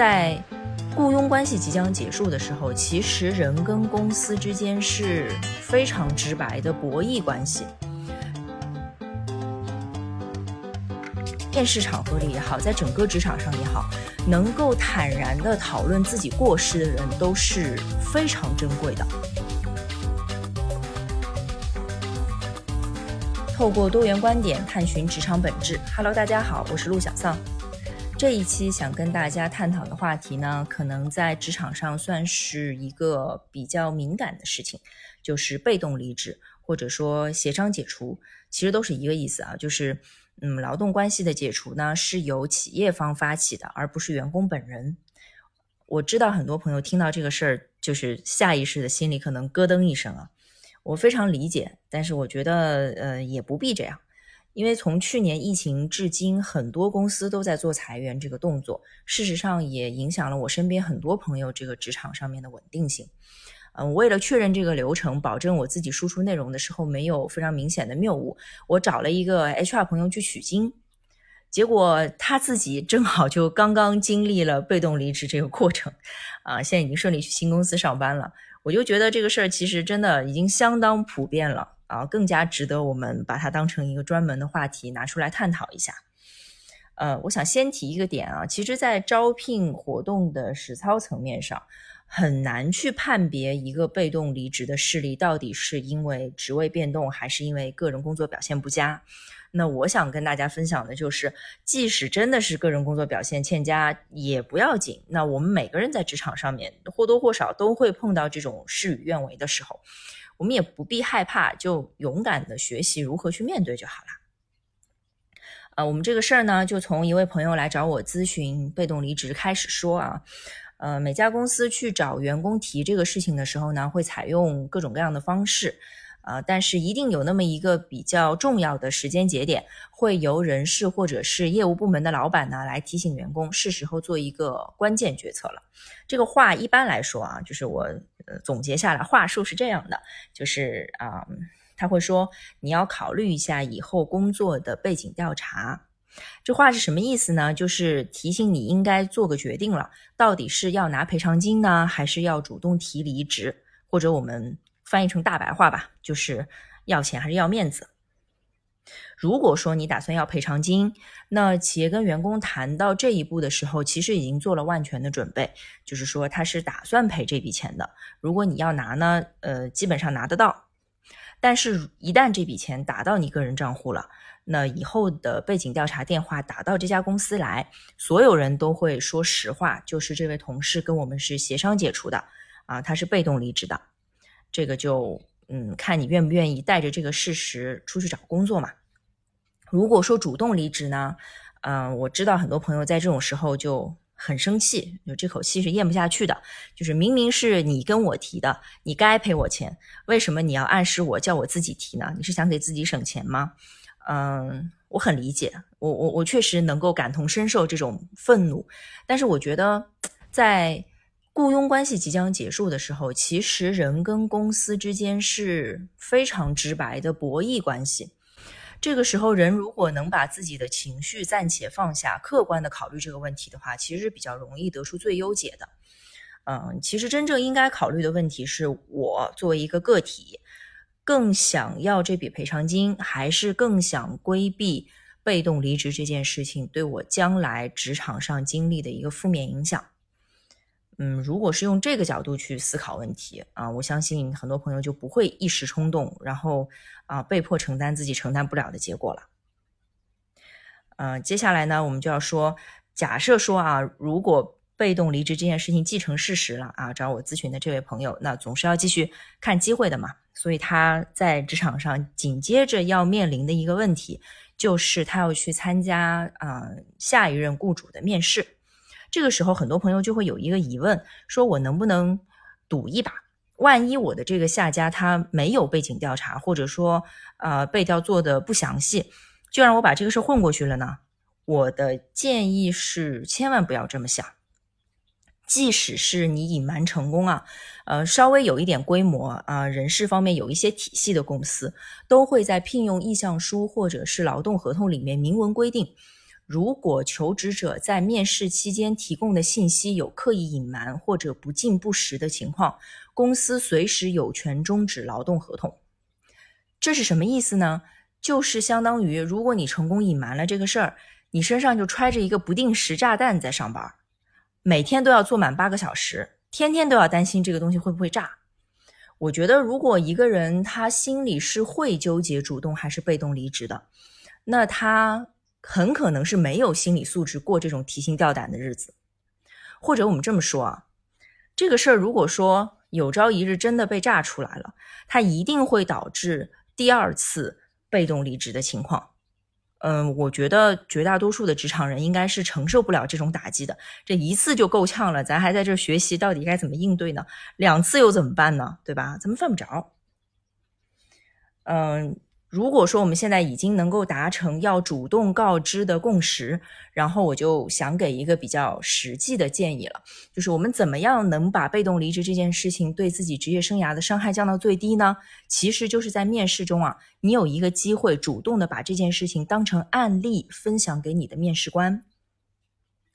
在雇佣关系即将结束的时候，其实人跟公司之间是非常直白的博弈关系。面试场合里也好，在整个职场上也好，能够坦然的讨论自己过失的人都是非常珍贵的。透过多元观点探寻职场本质。Hello，大家好，我是陆小丧。这一期想跟大家探讨的话题呢，可能在职场上算是一个比较敏感的事情，就是被动离职或者说协商解除，其实都是一个意思啊，就是嗯，劳动关系的解除呢是由企业方发起的，而不是员工本人。我知道很多朋友听到这个事儿，就是下意识的心里可能咯噔一声啊，我非常理解，但是我觉得呃也不必这样。因为从去年疫情至今，很多公司都在做裁员这个动作，事实上也影响了我身边很多朋友这个职场上面的稳定性。嗯，为了确认这个流程，保证我自己输出内容的时候没有非常明显的谬误，我找了一个 HR 朋友去取经，结果他自己正好就刚刚经历了被动离职这个过程，啊，现在已经顺利去新公司上班了。我就觉得这个事儿其实真的已经相当普遍了。啊，更加值得我们把它当成一个专门的话题拿出来探讨一下。呃，我想先提一个点啊，其实，在招聘活动的实操层面上，很难去判别一个被动离职的事例到底是因为职位变动，还是因为个人工作表现不佳。那我想跟大家分享的就是，即使真的是个人工作表现欠佳，也不要紧。那我们每个人在职场上面或多或少都会碰到这种事与愿违的时候。我们也不必害怕，就勇敢的学习如何去面对就好了。呃，我们这个事儿呢，就从一位朋友来找我咨询被动离职开始说啊。呃，每家公司去找员工提这个事情的时候呢，会采用各种各样的方式。呃，但是一定有那么一个比较重要的时间节点，会由人事或者是业务部门的老板呢来提醒员工，是时候做一个关键决策了。这个话一般来说啊，就是我总结下来话术是这样的，就是啊，他会说你要考虑一下以后工作的背景调查。这话是什么意思呢？就是提醒你应该做个决定了，到底是要拿赔偿金呢，还是要主动提离职，或者我们。翻译成大白话吧，就是要钱还是要面子。如果说你打算要赔偿金，那企业跟员工谈到这一步的时候，其实已经做了万全的准备，就是说他是打算赔这笔钱的。如果你要拿呢，呃，基本上拿得到。但是，一旦这笔钱打到你个人账户了，那以后的背景调查电话打到这家公司来，所有人都会说实话，就是这位同事跟我们是协商解除的，啊，他是被动离职的。这个就嗯，看你愿不愿意带着这个事实出去找工作嘛。如果说主动离职呢，嗯，我知道很多朋友在这种时候就很生气，就这口气是咽不下去的。就是明明是你跟我提的，你该赔我钱，为什么你要暗示我叫我自己提呢？你是想给自己省钱吗？嗯，我很理解，我我我确实能够感同身受这种愤怒，但是我觉得在。雇佣关系即将结束的时候，其实人跟公司之间是非常直白的博弈关系。这个时候，人如果能把自己的情绪暂且放下，客观的考虑这个问题的话，其实是比较容易得出最优解的。嗯，其实真正应该考虑的问题是我作为一个个体，更想要这笔赔偿金，还是更想规避被动离职这件事情对我将来职场上经历的一个负面影响。嗯，如果是用这个角度去思考问题啊，我相信很多朋友就不会一时冲动，然后啊被迫承担自己承担不了的结果了。嗯，接下来呢，我们就要说，假设说啊，如果被动离职这件事情既成事实了啊，找我咨询的这位朋友，那总是要继续看机会的嘛，所以他在职场上紧接着要面临的一个问题，就是他要去参加啊下一任雇主的面试。这个时候，很多朋友就会有一个疑问：说我能不能赌一把？万一我的这个下家他没有背景调查，或者说呃背调做的不详细，就让我把这个事混过去了呢？我的建议是，千万不要这么想。即使是你隐瞒成功啊，呃，稍微有一点规模啊，人事方面有一些体系的公司，都会在聘用意向书或者是劳动合同里面明文规定。如果求职者在面试期间提供的信息有刻意隐瞒或者不尽不实的情况，公司随时有权终止劳动合同。这是什么意思呢？就是相当于，如果你成功隐瞒了这个事儿，你身上就揣着一个不定时炸弹在上班，每天都要坐满八个小时，天天都要担心这个东西会不会炸。我觉得，如果一个人他心里是会纠结主动还是被动离职的，那他。很可能是没有心理素质过这种提心吊胆的日子，或者我们这么说啊，这个事儿如果说有朝一日真的被炸出来了，它一定会导致第二次被动离职的情况。嗯，我觉得绝大多数的职场人应该是承受不了这种打击的。这一次就够呛了，咱还在这学习到底该怎么应对呢？两次又怎么办呢？对吧？咱们犯不着。嗯。如果说我们现在已经能够达成要主动告知的共识，然后我就想给一个比较实际的建议了，就是我们怎么样能把被动离职这件事情对自己职业生涯的伤害降到最低呢？其实就是在面试中啊，你有一个机会主动的把这件事情当成案例分享给你的面试官。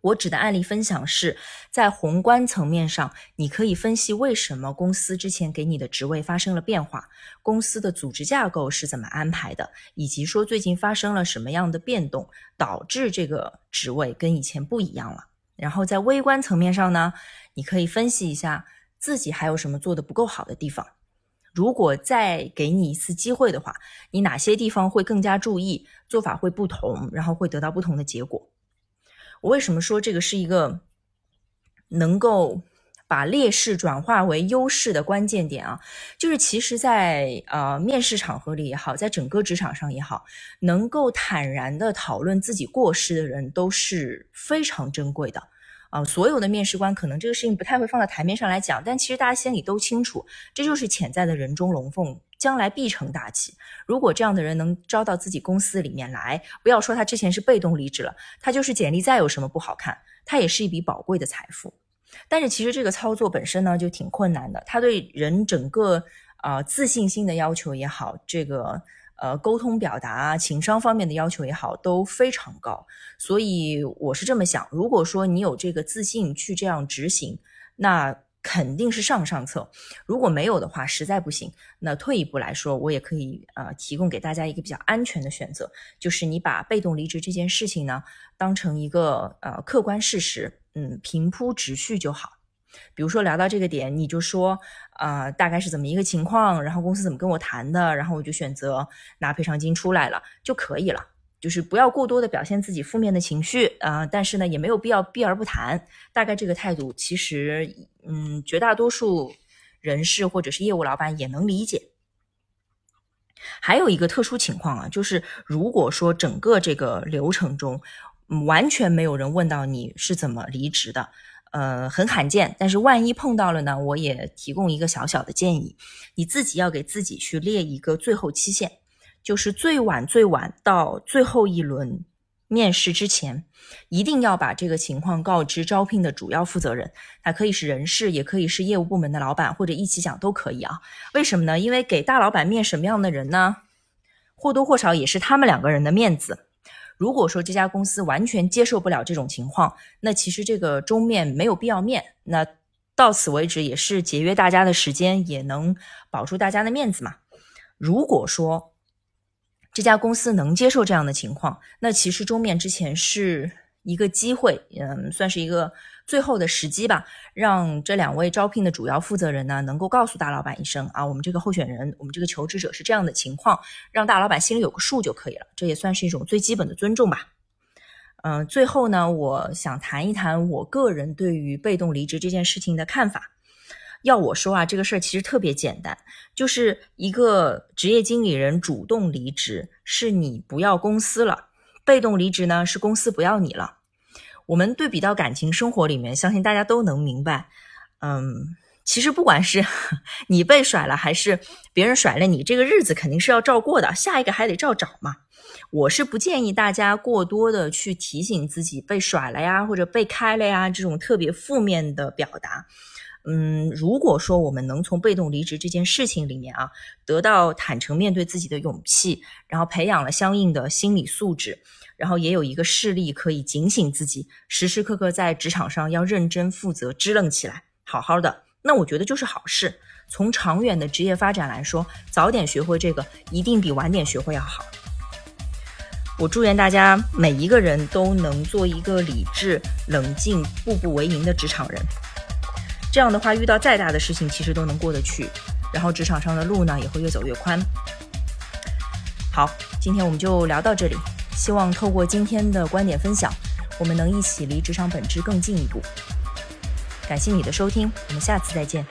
我指的案例分享是在宏观层面上，你可以分析为什么公司之前给你的职位发生了变化，公司的组织架构是怎么安排的，以及说最近发生了什么样的变动，导致这个职位跟以前不一样了。然后在微观层面上呢，你可以分析一下自己还有什么做的不够好的地方。如果再给你一次机会的话，你哪些地方会更加注意，做法会不同，然后会得到不同的结果。我为什么说这个是一个能够把劣势转化为优势的关键点啊？就是其实，在呃面试场合里也好，在整个职场上也好，能够坦然的讨论自己过失的人都是非常珍贵的啊。所有的面试官可能这个事情不太会放在台面上来讲，但其实大家心里都清楚，这就是潜在的人中龙凤。将来必成大器。如果这样的人能招到自己公司里面来，不要说他之前是被动离职了，他就是简历再有什么不好看，他也是一笔宝贵的财富。但是其实这个操作本身呢，就挺困难的。他对人整个啊自信心的要求也好，这个呃沟通表达、情商方面的要求也好，都非常高。所以我是这么想：如果说你有这个自信去这样执行，那。肯定是上上策，如果没有的话，实在不行，那退一步来说，我也可以呃提供给大家一个比较安全的选择，就是你把被动离职这件事情呢当成一个呃客观事实，嗯，平铺直叙就好。比如说聊到这个点，你就说啊大概是怎么一个情况，然后公司怎么跟我谈的，然后我就选择拿赔偿金出来了就可以了。就是不要过多的表现自己负面的情绪啊，但是呢，也没有必要避而不谈。大概这个态度，其实嗯，绝大多数人士或者是业务老板也能理解。还有一个特殊情况啊，就是如果说整个这个流程中完全没有人问到你是怎么离职的，呃，很罕见。但是万一碰到了呢，我也提供一个小小的建议，你自己要给自己去列一个最后期限。就是最晚最晚到最后一轮面试之前，一定要把这个情况告知招聘的主要负责人，他可以是人事，也可以是业务部门的老板，或者一起讲都可以啊。为什么呢？因为给大老板面什么样的人呢？或多或少也是他们两个人的面子。如果说这家公司完全接受不了这种情况，那其实这个终面没有必要面。那到此为止，也是节约大家的时间，也能保住大家的面子嘛。如果说，这家公司能接受这样的情况，那其实终面之前是一个机会，嗯，算是一个最后的时机吧，让这两位招聘的主要负责人呢，能够告诉大老板一声啊，我们这个候选人，我们这个求职者是这样的情况，让大老板心里有个数就可以了，这也算是一种最基本的尊重吧。嗯，最后呢，我想谈一谈我个人对于被动离职这件事情的看法。要我说啊，这个事儿其实特别简单，就是一个职业经理人主动离职，是你不要公司了；被动离职呢，是公司不要你了。我们对比到感情生活里面，相信大家都能明白。嗯，其实不管是 你被甩了，还是别人甩了你，这个日子肯定是要照过的，下一个还得照找嘛。我是不建议大家过多的去提醒自己被甩了呀，或者被开了呀这种特别负面的表达。嗯，如果说我们能从被动离职这件事情里面啊，得到坦诚面对自己的勇气，然后培养了相应的心理素质，然后也有一个事例可以警醒自己，时时刻刻在职场上要认真负责、支棱起来，好好的，那我觉得就是好事。从长远的职业发展来说，早点学会这个，一定比晚点学会要好。我祝愿大家每一个人都能做一个理智、冷静、步步为营的职场人。这样的话，遇到再大的事情，其实都能过得去。然后职场上的路呢，也会越走越宽。好，今天我们就聊到这里。希望透过今天的观点分享，我们能一起离职场本质更进一步。感谢你的收听，我们下次再见。